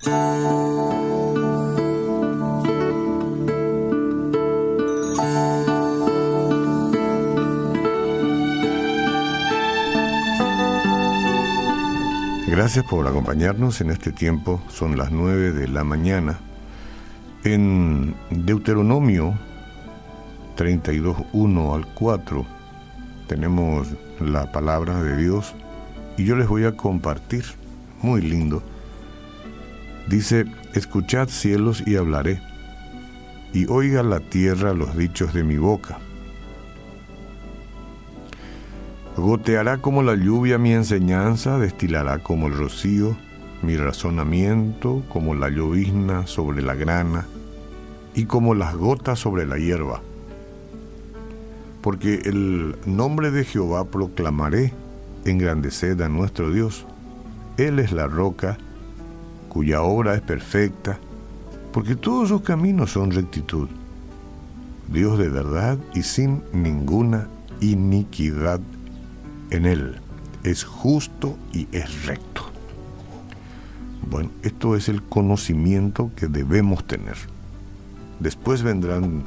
Gracias por acompañarnos en este tiempo. Son las 9 de la mañana. En Deuteronomio 32, 1 al 4 tenemos la palabra de Dios y yo les voy a compartir. Muy lindo. Dice, escuchad cielos y hablaré, y oiga la tierra los dichos de mi boca Goteará como la lluvia mi enseñanza, destilará como el rocío mi razonamiento, como la llovizna sobre la grana y como las gotas sobre la hierba. Porque el nombre de Jehová proclamaré, engrandeced a nuestro Dios. Él es la roca, cuya obra es perfecta, porque todos sus caminos son rectitud. Dios de verdad y sin ninguna iniquidad en Él es justo y es recto. Bueno, esto es el conocimiento que debemos tener. Después vendrán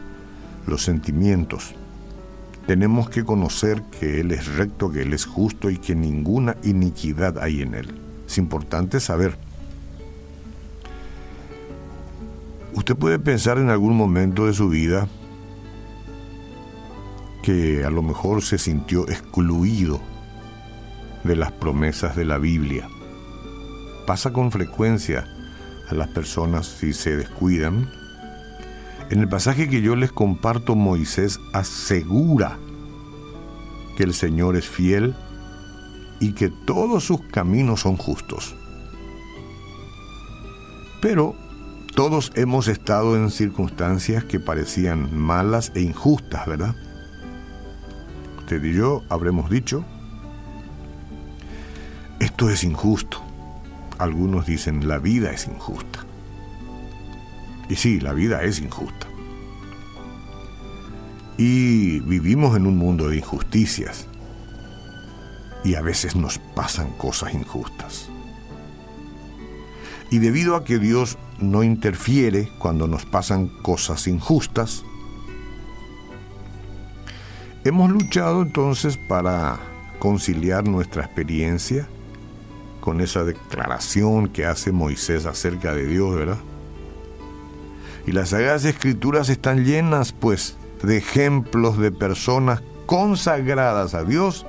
los sentimientos. Tenemos que conocer que Él es recto, que Él es justo y que ninguna iniquidad hay en Él. Es importante saber. Usted puede pensar en algún momento de su vida que a lo mejor se sintió excluido de las promesas de la Biblia. Pasa con frecuencia a las personas si se descuidan. En el pasaje que yo les comparto, Moisés asegura que el Señor es fiel y que todos sus caminos son justos. Pero todos hemos estado en circunstancias que parecían malas e injustas, ¿verdad? Usted y yo habremos dicho, esto es injusto. Algunos dicen la vida es injusta. Y sí, la vida es injusta. Y vivimos en un mundo de injusticias. Y a veces nos pasan cosas injustas. Y debido a que Dios no interfiere cuando nos pasan cosas injustas, hemos luchado entonces para conciliar nuestra experiencia con esa declaración que hace Moisés acerca de Dios, ¿verdad? Y las Sagradas Escrituras están llenas, pues, de ejemplos de personas consagradas a Dios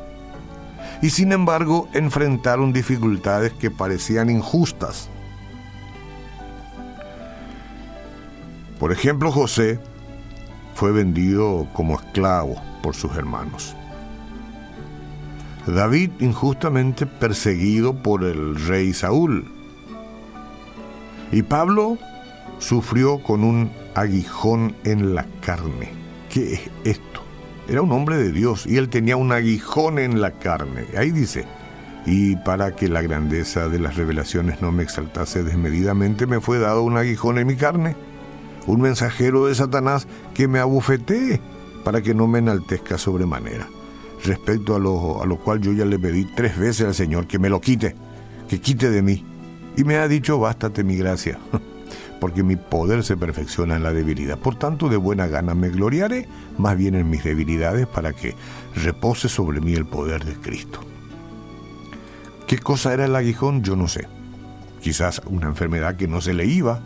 y sin embargo enfrentaron dificultades que parecían injustas. Por ejemplo, José fue vendido como esclavo por sus hermanos. David injustamente perseguido por el rey Saúl. Y Pablo sufrió con un aguijón en la carne. ¿Qué es esto? Era un hombre de Dios y él tenía un aguijón en la carne. Ahí dice, y para que la grandeza de las revelaciones no me exaltase desmedidamente, me fue dado un aguijón en mi carne, un mensajero de Satanás que me abufetee para que no me enaltezca sobremanera respecto a lo, a lo cual yo ya le pedí tres veces al Señor que me lo quite, que quite de mí. Y me ha dicho, bástate mi gracia, porque mi poder se perfecciona en la debilidad. Por tanto, de buena gana me gloriaré más bien en mis debilidades para que repose sobre mí el poder de Cristo. ¿Qué cosa era el aguijón? Yo no sé. Quizás una enfermedad que no se le iba,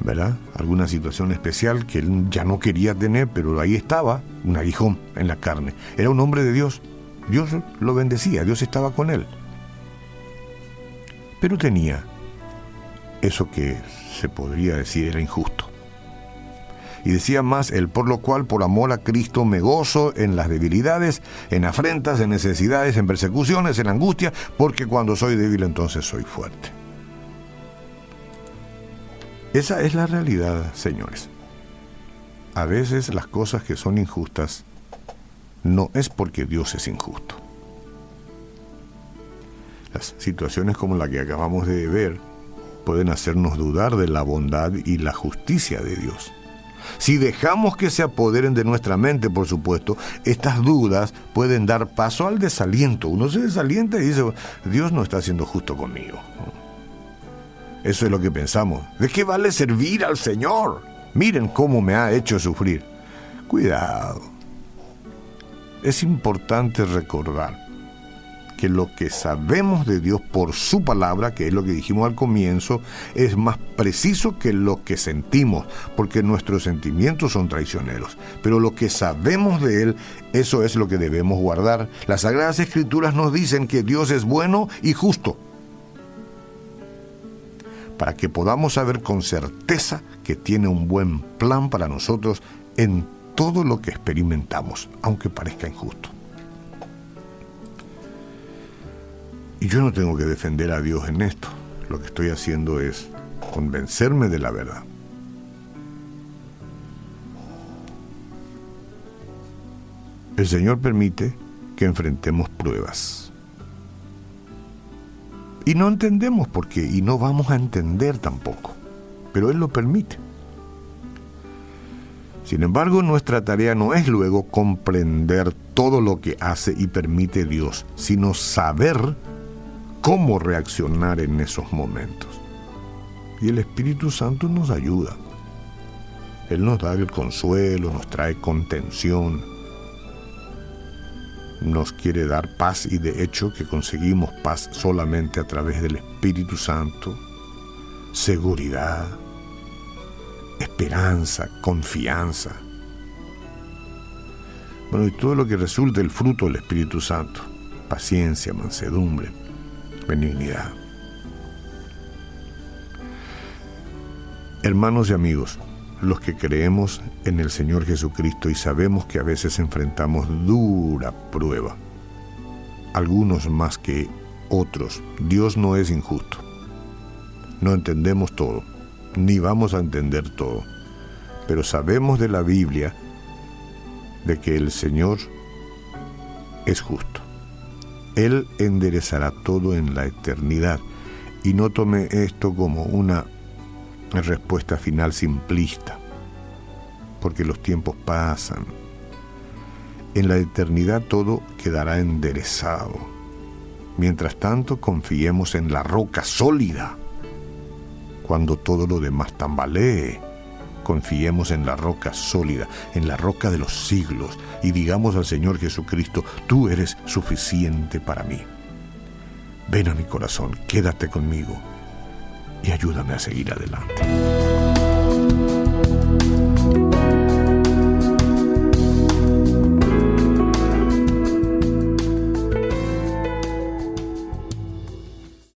¿verdad? Alguna situación especial que él ya no quería tener, pero ahí estaba, un aguijón en la carne. Era un hombre de Dios. Dios lo bendecía, Dios estaba con él. Pero tenía eso que se podría decir era injusto. Y decía más, el por lo cual por amor a Cristo me gozo en las debilidades, en afrentas, en necesidades, en persecuciones, en angustia, porque cuando soy débil entonces soy fuerte. Esa es la realidad, señores. A veces las cosas que son injustas no es porque Dios es injusto. Las situaciones como la que acabamos de ver pueden hacernos dudar de la bondad y la justicia de Dios. Si dejamos que se apoderen de nuestra mente, por supuesto, estas dudas pueden dar paso al desaliento. Uno se desalienta y dice, Dios no está siendo justo conmigo. Eso es lo que pensamos. ¿De qué vale servir al Señor? Miren cómo me ha hecho sufrir. Cuidado. Es importante recordar que lo que sabemos de Dios por su palabra, que es lo que dijimos al comienzo, es más preciso que lo que sentimos, porque nuestros sentimientos son traicioneros. Pero lo que sabemos de Él, eso es lo que debemos guardar. Las Sagradas Escrituras nos dicen que Dios es bueno y justo, para que podamos saber con certeza que tiene un buen plan para nosotros en todo lo que experimentamos, aunque parezca injusto. Y yo no tengo que defender a Dios en esto. Lo que estoy haciendo es convencerme de la verdad. El Señor permite que enfrentemos pruebas. Y no entendemos por qué, y no vamos a entender tampoco, pero Él lo permite. Sin embargo, nuestra tarea no es luego comprender todo lo que hace y permite Dios, sino saber cómo reaccionar en esos momentos. Y el Espíritu Santo nos ayuda. Él nos da el consuelo, nos trae contención, nos quiere dar paz y de hecho que conseguimos paz solamente a través del Espíritu Santo, seguridad, esperanza, confianza. Bueno, y todo lo que resulta el fruto del Espíritu Santo, paciencia, mansedumbre, benignidad. Hermanos y amigos, los que creemos en el Señor Jesucristo y sabemos que a veces enfrentamos dura prueba, algunos más que otros, Dios no es injusto. No entendemos todo, ni vamos a entender todo, pero sabemos de la Biblia de que el Señor es justo. Él enderezará todo en la eternidad. Y no tome esto como una respuesta final simplista, porque los tiempos pasan. En la eternidad todo quedará enderezado. Mientras tanto, confiemos en la roca sólida, cuando todo lo demás tambalee Confiemos en la roca sólida, en la roca de los siglos, y digamos al Señor Jesucristo, tú eres suficiente para mí. Ven a mi corazón, quédate conmigo y ayúdame a seguir adelante.